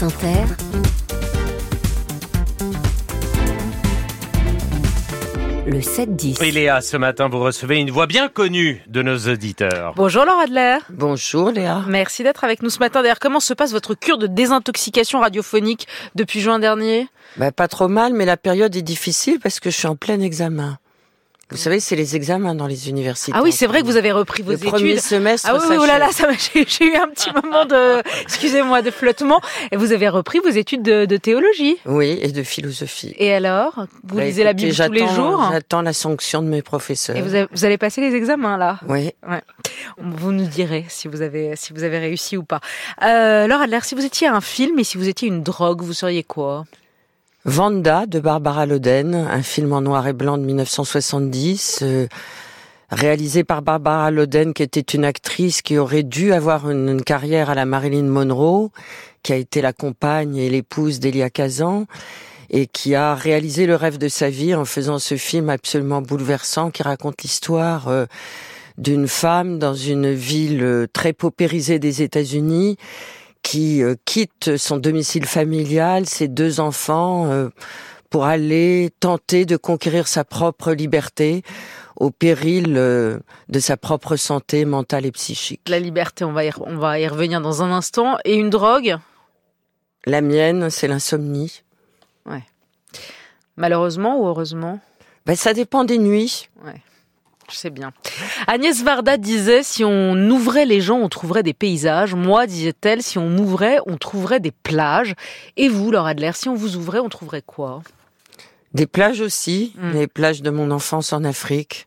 France Inter, le 7-10. Et Léa, ce matin, vous recevez une voix bien connue de nos auditeurs. Bonjour Laura Adler. Bonjour Léa. Merci d'être avec nous ce matin. D'ailleurs, comment se passe votre cure de désintoxication radiophonique depuis juin dernier? Bah, Pas trop mal, mais la période est difficile parce que je suis en plein examen. Vous savez, c'est les examens dans les universités. Ah oui, c'est vrai que vous avez repris vos le études. premier semestre. Ah oui, oui, oh là là, ça j'ai eu un petit moment de, excusez-moi, de flottement. Et vous avez repris vos études de, de théologie. Oui, et de philosophie. Et alors, vous Bah, lisez la écoutez, Bible tous les jours J'attends la sanction de mes professeurs. et vous, avez- vous allez passer les examens là? Oui. Vous nous direz si vous avez si vous avez réussi ou pas. Euh, Laura Adler, si vous étiez un film et si vous étiez une drogue, vous seriez quoi? Vanda de Barbara Loden, un film en noir et blanc de 1970, euh, réalisé par Barbara Loden, qui était une actrice qui aurait dû avoir une, carrière à la Marilyn Monroe, qui a été la compagne et l'épouse d'Elia Kazan, et qui a réalisé le rêve de sa vie en faisant ce film absolument bouleversant qui raconte l'histoire euh, d'une femme dans une ville euh, très paupérisée des États-Unis qui euh, quitte son domicile familial, ses deux enfants, euh, pour aller tenter de conquérir sa propre liberté au péril euh, de sa propre santé mentale et psychique. La liberté, on va y, on va y revenir dans un instant. Et une drogue? La mienne, c'est l'insomnie. Malheureusement ou heureusement? Ben, ça dépend des nuits. Je sais bien. Agnès Varda disait si on ouvrait les gens, on trouverait des paysages. Moi, disait-elle, si on m'ouvrait, on trouverait des plages. Et vous, Laura Adler, si on vous ouvrait, on trouverait quoi? Des plages aussi, Mm. les plages de mon enfance en Afrique.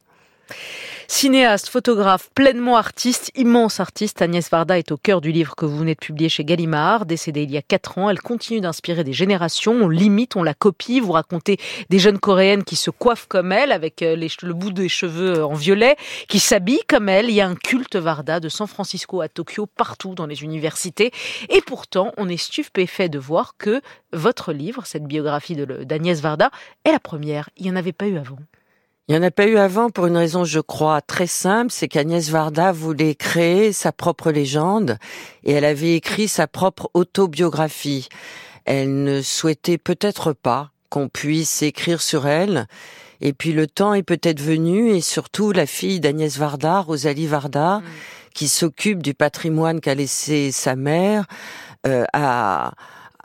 Cinéaste, photographe, pleinement artiste, immense artiste, Agnès Varda est au cœur du livre que vous venez de publier chez Gallimard. Décédée il y a quatre ans, elle continue d'inspirer des générations. On l'imite, on la copie. Vous racontez des jeunes coréennes qui se coiffent comme elle, avec euh, le bout des cheveux en violet, qui s'habillent comme elle. Il y a un culte Varda de San Francisco à Tokyo, partout dans les universités. Et pourtant, on est stupéfait de voir que votre livre, cette biographie d'Agnès Varda, est la première. Il n'y en avait pas eu avant. Il n'y en a pas eu avant pour une raison, je crois, très simple, c'est qu'Agnès Varda voulait créer sa propre légende et elle avait écrit sa propre autobiographie. Elle ne souhaitait peut-être pas qu'on puisse écrire sur elle. Et puis le temps est peut-être venu et surtout la fille d'Agnès Varda, Rosalie Varda, qui s'occupe du patrimoine qu'a laissé sa mère, euh, a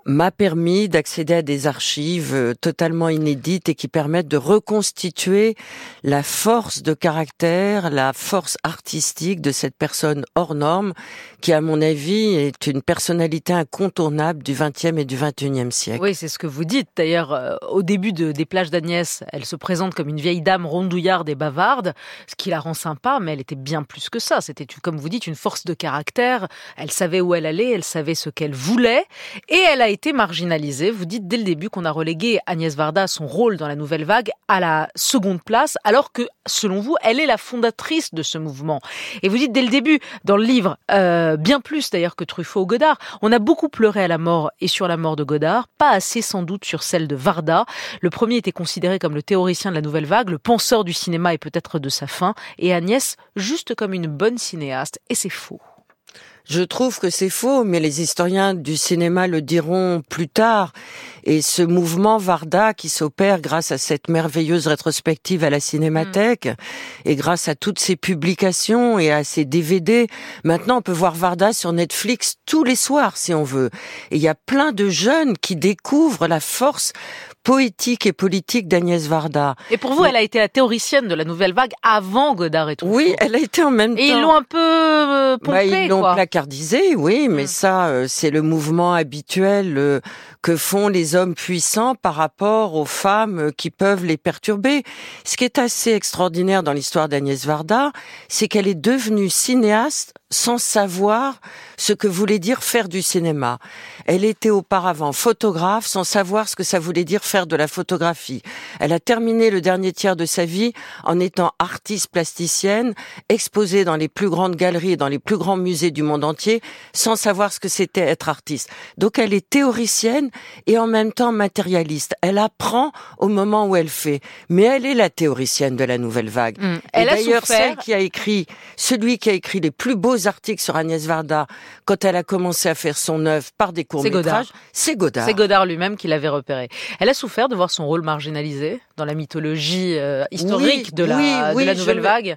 m'a permis d'accéder à des archives euh, totalement inédites et qui permettent de reconstituer la force de caractère, la force artistique de cette personne hors norme qui, à mon avis, est une personnalité incontournable du XXe et du XXIe siècle. Oui, c'est ce que vous dites. D'ailleurs, euh, au début de, des plages d'Agnès, elle se présente comme une vieille dame rondouillarde et bavarde, ce qui la rend sympa, mais elle était bien plus que ça. C'était, comme vous dites, une force de caractère. Elle savait où elle allait, elle savait ce qu'elle voulait, et elle a été marginalisée. Vous dites dès le début qu'on a relégué Agnès Varda, son rôle dans la nouvelle vague, à la seconde place, alors que, selon vous, elle est la fondatrice de ce mouvement. Et vous dites dès le début, dans le livre, euh, bien plus d'ailleurs que Truffaut ou Godard, on a beaucoup pleuré à la mort et sur la mort de Godard, pas assez sans doute sur celle de Varda. Le premier était considéré comme le théoricien de la nouvelle vague, le penseur du cinéma et peut-être de sa fin, et Agnès juste comme une bonne cinéaste, et c'est faux. Je trouve que c'est faux, mais les historiens du cinéma le diront plus tard. Et ce mouvement Varda qui s'opère grâce à cette merveilleuse rétrospective à la Cinémathèque et grâce à toutes ces publications et à ces DVD, maintenant on peut voir Varda sur Netflix tous les soirs si on veut. Et il y a plein de jeunes qui découvrent la force poétique et politique d'Agnès Varda. Et pour vous, elle a été la théoricienne de la nouvelle vague avant Godard et Truffaut. Oui, elle a été en même temps. Et ils l'ont un peu euh, pompé, Bah, ils l'ont quoi. placardisé, oui, mais Mm. ça, euh, c'est le mouvement habituel euh, que font les hommes puissants par rapport aux femmes euh, qui peuvent les perturber. Ce qui est assez extraordinaire dans l'histoire d'Agnès Varda, c'est qu'elle est devenue cinéaste sans savoir ce que voulait dire faire du cinéma. Elle était auparavant photographe sans savoir ce que ça voulait dire faire de la photographie. Elle a terminé le dernier tiers de sa vie en étant artiste plasticienne, exposée dans les plus grandes galeries et dans les plus grands musées du monde entier, sans savoir ce que c'était être artiste. Donc elle est théoricienne et en même temps matérialiste. Elle apprend au moment où elle fait. Mais elle est la théoricienne de la nouvelle vague. Mm. Et Elle a d'ailleurs, souffert. celle qui a écrit, celui qui a écrit les plus beaux beaux articles sur Agnès Varda quand elle a commencé à faire son œuvre par des courts-métrages, c'est Godard. C'est Godard lui-même qui l'avait repéré. Elle a souffert de voir son rôle marginalisé dans la mythologie euh, historique de la, de la nouvelle vague.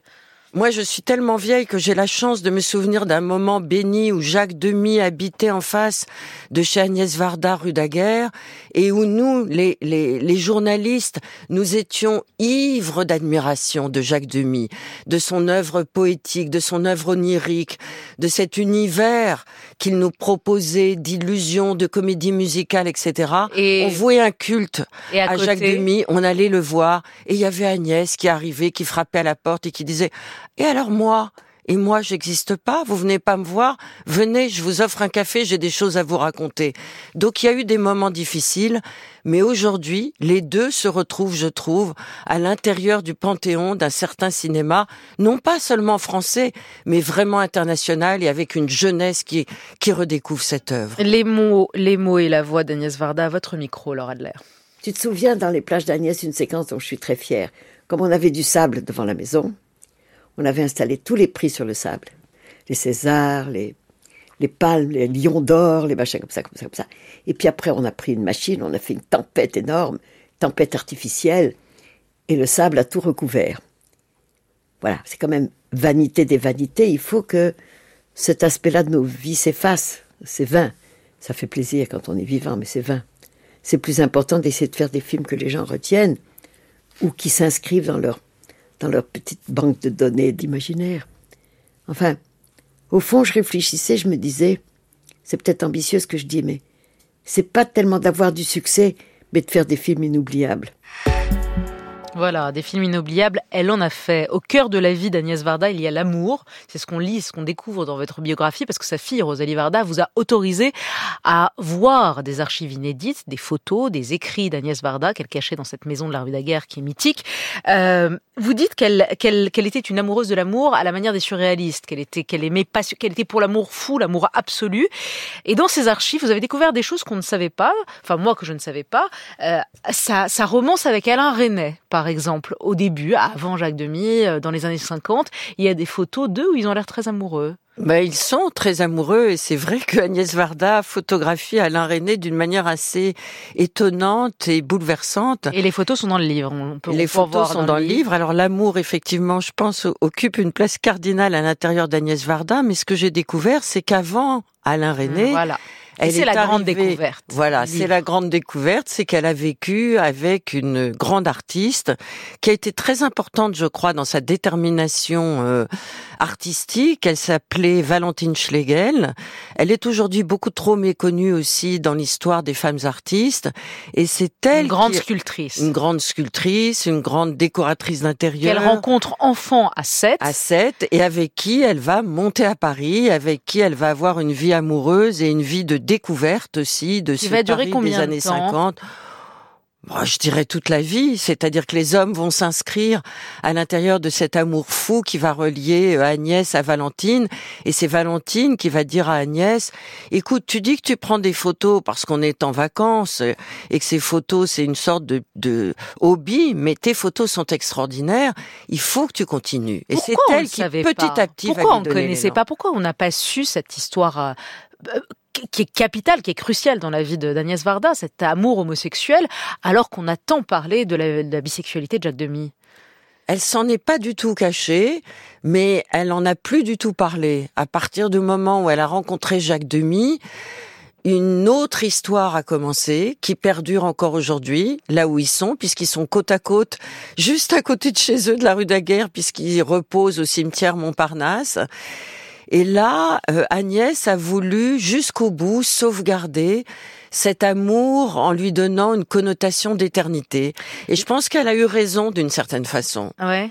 Moi, je suis tellement vieille que j'ai la chance de me souvenir d'un moment béni où Jacques Demy habitait en face de chez Agnès Varda, rue Daguerre, et où nous, les, les, les journalistes, nous étions ivres d'admiration de Jacques Demy, de son œuvre poétique, de son œuvre onirique, de cet univers qu'il nous proposait d'illusions, de comédie musicale, etc. Et on vouait un culte à, Jacques Demy, on allait le voir, et il y avait Agnès qui arrivait, qui frappait à la porte et qui disait et alors moi? Et moi, j'existe pas, vous venez pas me voir, venez, je vous offre un café, j'ai des choses à vous raconter. Donc il y a eu des moments difficiles, mais aujourd'hui, les deux se retrouvent, je trouve, à l'intérieur du panthéon d'un certain cinéma, non pas seulement français, mais vraiment international et avec une jeunesse qui, qui redécouvre cette œuvre. Les mots, les mots et la voix d'Agnès Varda, à votre micro, Laura Adler. Tu te souviens dans les plages d'Agnès, une séquence dont je suis très fière. Comme on avait du sable devant la maison, on avait installé tous les prix sur le sable. Les Césars, les, les palmes, les lions d'or, les machins comme ça, comme ça, comme ça. Et puis après, on a pris une machine, on a fait une tempête énorme, tempête artificielle, et le sable a tout recouvert. Voilà, c'est quand même vanité des vanités. Il faut que cet aspect-là de nos vies s'efface. C'est vain. Ça fait plaisir quand on est vivant, mais c'est vain. C'est plus important d'essayer de faire des films que les gens retiennent ou qui s'inscrivent dans leur dans leur petite banque de données d'imaginaire. Enfin, au fond, je réfléchissais, je me disais, c'est peut-être ambitieux ce que je dis, mais c'est pas tellement d'avoir du succès, mais de faire des films inoubliables. Voilà, des films inoubliables. Elle en a fait. Au cœur de la vie d'Agnès Varda, il y a l'amour. C'est ce qu'on lit, ce qu'on découvre dans votre biographie, parce que sa fille, Rosalie Varda, vous a autorisé à voir des archives inédites, des photos, des écrits d'Agnès Varda qu'elle cachait dans cette maison de la rue Daguerre qui est mythique. Euh, vous dites qu'elle qu'elle qu'elle était une amoureuse de l'amour à la manière des surréalistes, qu'elle était qu'elle aimait pas qu'elle était pour l'amour fou, l'amour absolu. Et dans ces archives, vous avez découvert des choses qu'on ne savait pas, enfin moi que je ne savais pas. Euh, ça ça romance avec Alain Resnais, par exemple, au début, avant Jacques Demy, euh, dans les années 50, il y a des photos d'eux où ils ont l'air très amoureux. Ben, ils sont très amoureux et c'est vrai que Agnès Varda photographie Alain René d'une manière assez étonnante et bouleversante. Et les photos sont dans le livre. On peut, les photos sont dans, le livre. Alors l'amour, effectivement, je pense, occupe une place cardinale à l'intérieur d'Agnès Varda. Mais ce que j'ai découvert, c'est qu'avant Alain René, voilà c'est la grande découverte. Voilà, c'est la grande découverte, c'est qu'elle a vécu avec une grande artiste qui a été très importante, je crois, dans sa détermination euh, artistique. Elle s'appelait Valentine Schlegel. Elle est aujourd'hui beaucoup trop méconnue aussi dans l'histoire des femmes artistes. Et c'est elle une grande sculptrice, une grande sculptrice, une grande décoratrice d'intérieur. Qu'elle rencontre enfant à 7. À 7 et avec qui elle va monter à Paris, avec qui elle va avoir une vie amoureuse et une vie de découverte aussi de ce va durer Paris des années 50 je dirais toute la vie, c'est-à-dire que les hommes vont s'inscrire à l'intérieur de cet amour fou qui va relier euh, Agnès à Valentine, et c'est Valentine qui va dire à Agnès, écoute, tu dis que tu prends des photos parce qu'on est en vacances, euh, et que ces photos c'est une sorte de, de, hobby, mais tes photos sont extraordinaires, il faut que tu continues. Et c'est elle qui petit à petit Pourquoi on ne connaissait pas? Pourquoi on n'a pas su cette histoire euh, qui est capital, qui est crucial dans la vie d'Agnès Varda, cet amour homosexuel, alors qu'on a tant parlé de la, bisexualité de Jacques Demy elle s'en est pas du tout cachée, mais elle en a plus du tout parlé. À partir du moment où elle a rencontré Jacques Demy, une autre histoire a commencé, qui perdure encore aujourd'hui, là où ils sont, puisqu'ils sont côte à côte, juste à côté de chez eux, de la rue Daguerre, puisqu'ils reposent au cimetière Montparnasse. Et là, euh, Agnès a voulu jusqu'au bout sauvegarder cet amour en lui donnant une connotation d'éternité. Et je pense qu'elle a eu raison d'une certaine façon. Ouais?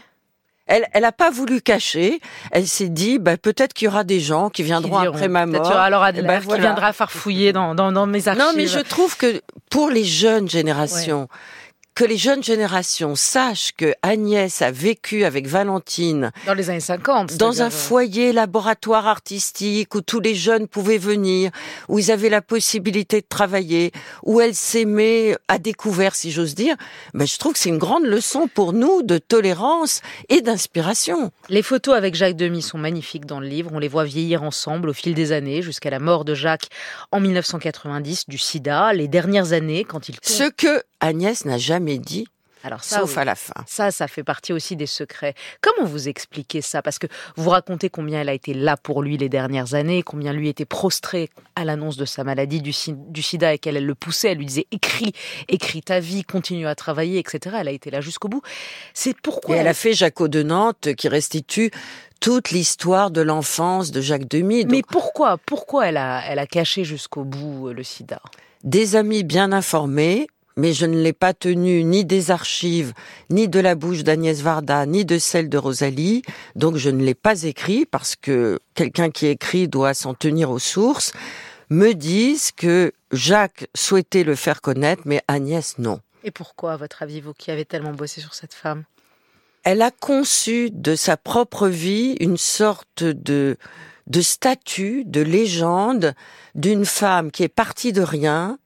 Elle, elle a pas voulu cacher. Elle s'est dit, bah, peut-être qu'il y aura des gens qui viendront après ma mort. Peut-être alors Adler ben, qui viendra farfouiller dans, dans, dans mes archives. Non, mais je trouve que pour les jeunes générations, que les jeunes générations sachent que Agnès a vécu avec Valentine dans les années 50, dans un foyer laboratoire artistique où tous les jeunes pouvaient venir, où ils avaient la possibilité de travailler, où elle s'aimait à découvert, si j'ose dire. Mais je trouve que c'est une grande leçon pour nous de tolérance et d'inspiration. Les photos avec Jacques Demy sont magnifiques dans le livre. On les voit vieillir ensemble au fil des années jusqu'à la mort de Jacques en 1990 du sida. Les dernières années, quand il ce que Agnès n'a jamais dit alors ça, Sauf à la fin. Ça, ça fait partie aussi des secrets. Comment vous expliquez ça? Parce que vous racontez combien elle a été là pour lui les dernières années, combien lui était prostré à l'annonce de sa maladie du, sida et qu'elle le poussait, elle lui disait écris, écris ta vie, continue à travailler, etc. Elle a été là jusqu'au bout. C'est pourquoi. Et elle, a fait Jaco de Nantes qui restitue toute l'histoire de l'enfance de Jacques Demy. Mais pourquoi Pourquoi elle a, elle a caché jusqu'au bout euh, le sida? Des amis bien informés mais je ne l'ai pas tenu ni des archives, ni de la bouche d'Agnès Varda, ni de celle de Rosalie, donc je ne l'ai pas écrit parce que quelqu'un qui écrit doit s'en tenir aux sources, me disent que Jacques souhaitait le faire connaître, mais Agnès non. Et pourquoi, à votre avis, vous qui avez tellement bossé sur cette femme? Elle a conçu de sa propre vie une sorte de, de statut, de légende d'une femme qui est partie de rien,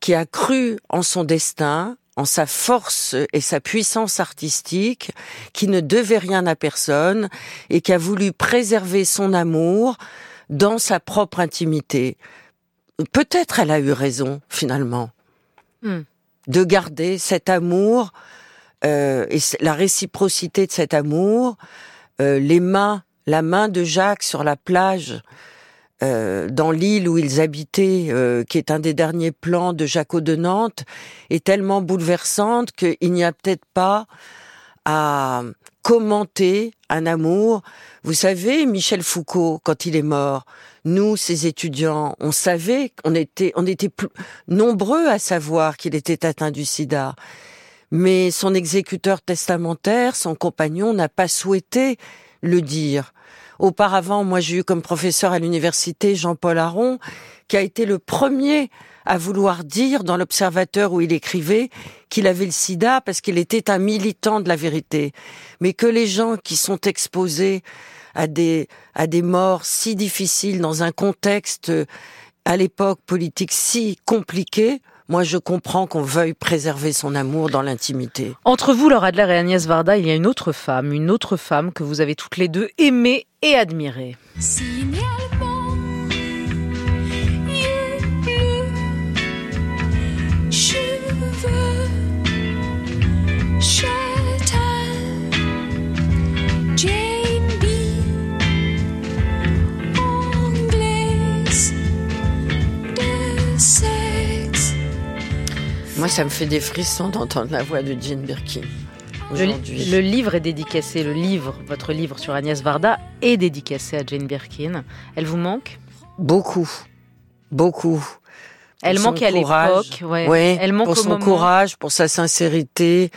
qui a cru en son destin, en sa force et sa puissance artistique, qui ne devait rien à personne et qui a voulu préserver son amour dans sa propre intimité. Peut-être elle a eu raison finalement hmm. de garder cet amour euh, et la réciprocité de cet amour, euh, les mains, la main de Jacques sur la plage euh, dans l'île où ils habitaient, euh, qui est un des derniers plans de Jaco de Nantes, est tellement bouleversante qu'il n'y a peut-être pas à commenter un amour. Vous savez, Michel Foucault, quand il est mort, nous, ses étudiants, on savait, on était, on était plus nombreux à savoir qu'il était atteint du sida. Mais son exécuteur testamentaire, son compagnon, n'a pas souhaité le dire. Auparavant, moi, j'ai eu comme professeur à l'université Jean-Paul Aron, qui a été le premier à vouloir dire dans l'Observateur où il écrivait qu'il avait le sida parce qu'il était un militant de la vérité. Mais que les gens qui sont exposés à des, à des morts si difficiles dans un contexte à l'époque politique si compliqué, moi, je comprends qu'on veuille préserver son amour dans l'intimité. Entre vous, Laura Adler et Agnès Varda, il y a une autre femme, une autre femme que vous avez toutes les deux aimée et admirée. Moi, ça me fait des frissons d'entendre la voix de Jean Birkin. aujourd'hui. le, livre est dédicacé, le livre, votre livre sur Agnès Varda est dédicacé à Jane Birkin. Elle vous manque? Beaucoup, beaucoup. Elle manque à l'époque, ouais. Elle manque pour son courage, pour sa sincérité,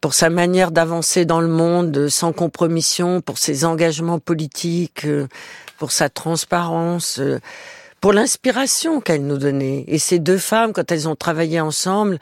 pour sa manière d'avancer dans le monde sans compromission, pour ses engagements politiques, euh, pour sa transparence. Pour l'inspiration qu'elle nous donnait. Et ces deux femmes, quand elles ont travaillé ensemble,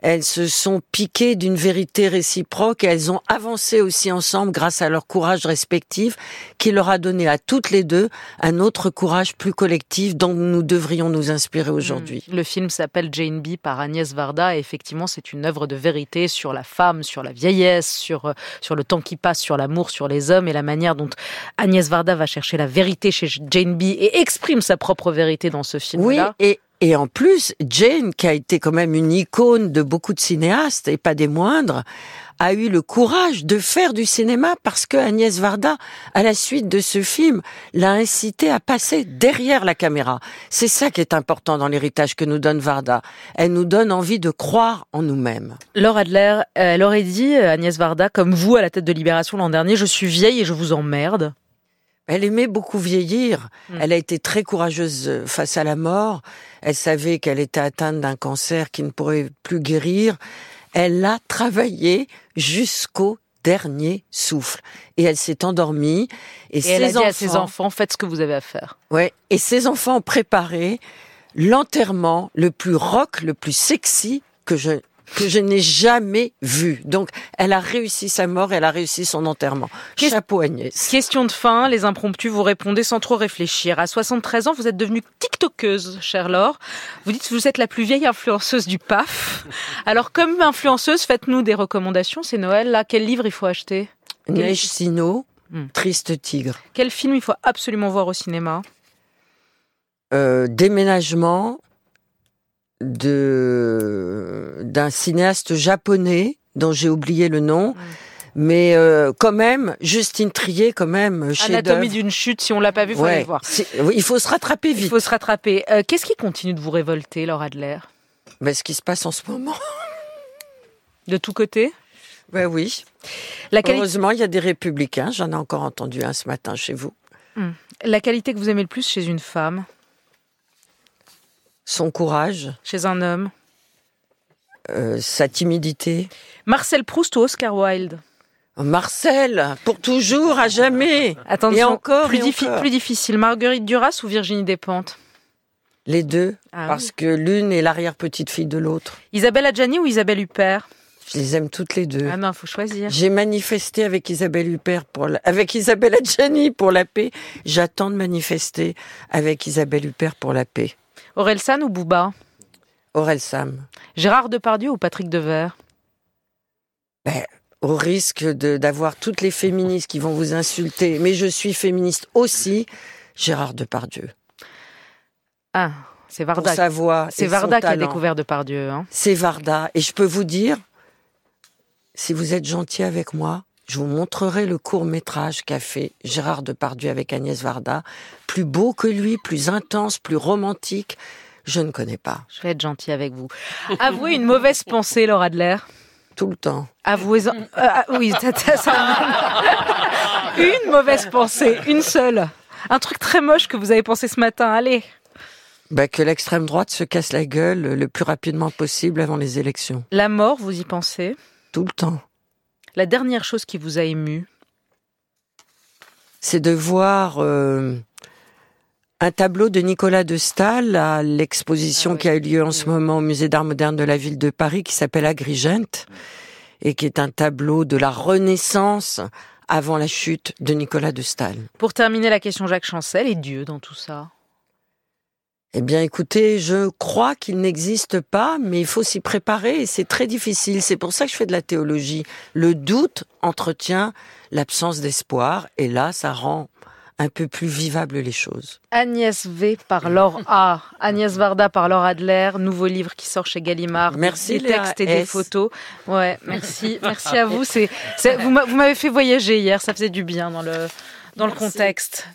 elles se sont piquées d'une vérité réciproque et elles ont avancé aussi ensemble grâce à leur courage respectif qui leur a donné à toutes les deux un autre courage plus collectif dont nous devrions nous inspirer aujourd'hui. Hmm. Le film s'appelle Jane B par Agnès Varda et effectivement c'est une œuvre de vérité sur la femme, sur la vieillesse, sur, euh, sur le temps qui passe, sur l'amour, sur les hommes et la manière dont Agnès Varda va chercher la vérité chez Jane B et exprime sa propre vérité dans ce film-là. Oui, et et en plus, Jane, qui a été quand même une icône de beaucoup de cinéastes, et pas des moindres, a eu le courage de faire du cinéma parce que Agnès Varda, à la suite de ce film, l'a incité à passer derrière la caméra. C'est ça qui est important dans l'héritage que nous donne Varda. Elle nous donne envie de croire en nous-mêmes. Laure Adler, elle aurait dit, Agnès Varda, comme vous à la tête de Libération l'an dernier, je suis vieille et je vous emmerde. Elle aimait beaucoup vieillir. Hmm. Elle a été très courageuse euh, face à la mort. Elle savait qu'elle était atteinte d'un cancer qui ne pourrait plus guérir. Elle a travaillé jusqu'au dernier souffle. Et elle s'est endormie. Et, ses elle a dit enfants, à ses enfants, faites ce que vous avez à faire. Ouais. Et ses enfants ont préparé l'enterrement le plus rock, le plus sexy que je que je n'ai jamais vu. Donc, elle a réussi sa mort, elle a réussi son enterrement. Qu'est-ce- Chapeau Agnès. Question de fin, les impromptus, vous répondez sans trop réfléchir. À 73 ans, vous êtes devenue TikTokeuse, chère Laure. Vous dites que vous êtes la plus vieille influenceuse du PAF. Alors, comme influenceuse, faites-nous des recommandations. C'est Noël, là. Quel livre il faut acheter? Neige Sino, Hmm. Triste Tigre. Quel film il faut absolument voir au cinéma? Euh, déménagement de d'un cinéaste japonais dont j'ai oublié le nom, mais euh, quand même Justine Trier quand même chez Anatomie d'une chute, si on l'a pas vu, il faut aller le voir. il faut se rattraper Il vite. faut se rattraper. Euh, Qu'est-ce qui continue de vous révolter, Laure Adler? Ben, ce qui se passe en ce moment. De tous côtés? Ben oui. la, quali- Heureusement, il y a des républicains. J'en ai encore entendu un ce matin chez vous. la qualité que vous aimez le plus chez une femme, Son courage, chez un homme euh, sa timidité. Marcel Proust ou Oscar Wilde? Marcel, pour toujours, à jamais. Attention, Et encore, plus, et diffi- encore. plus difficile, Marguerite Duras ou Virginie Despentes? Les deux, Ah parce oui. que l'une est l'arrière-petite-fille de l'autre. Isabelle Adjani ou Isabelle Huppert? Je les aime toutes les deux. Ah non, faut choisir. J'ai manifesté avec Isabelle Huppert pour la- avec Isabelle Adjani pour la paix. J'attends de manifester avec Isabelle Huppert pour la paix. Aurel San ou Bouba Aurel Sam. Gérard Depardieu ou Patrick Devers? Ben, au risque d'avoir toutes les féministes qui vont vous insulter, mais je suis féministe aussi, Gérard Depardieu. Ah, c'est Varda. sa voix. C'est Varda qui a découvert Depardieu. Hein. C'est Varda. Et je peux vous dire, si vous êtes gentil avec moi, je vous montrerai le court métrage qu'a fait Gérard Depardieu avec Agnès Varda. Plus beau que lui, plus intense, plus romantique. Je ne connais pas. Je vais être gentil avec vous. Avouez une mauvaise pensée, Laura Adler. Tout le temps. Avouez. Euh, ah, oui, ça- une mauvaise pensée, une seule. Un truc très moche que vous avez pensé ce matin. Allez. Bah, que l'extrême droite se casse la gueule le plus rapidement possible avant les élections. La mort, vous y pensez? Tout le temps. La dernière chose qui vous a ému C'est de voir euh, un tableau de Nicolas de Stahl à l'exposition Ah oui. qui a eu lieu en ce moment au musée d'art moderne de la ville de Paris qui s'appelle Agrigente et qui est un tableau de la Renaissance avant la chute de Nicolas de Stahl. Pour terminer la question Jacques Chancel et Dieu dans tout ça? Eh bien, écoutez, je crois qu'il n'existe pas, mais il faut s'y préparer et c'est très difficile. C'est pour ça que je fais de la théologie. Le doute entretient l'absence d'espoir et là, ça rend un peu plus vivables les choses. Agnès V par Laure A. Agnès Varda par Laure Adler. Nouveau livre qui sort chez Gallimard. Merci, Des textes et des S. photos. Ouais, merci. Merci à vous. C'est, vous m'a- vous m'avez fait voyager hier. Ça faisait du bien dans le, dans le contexte.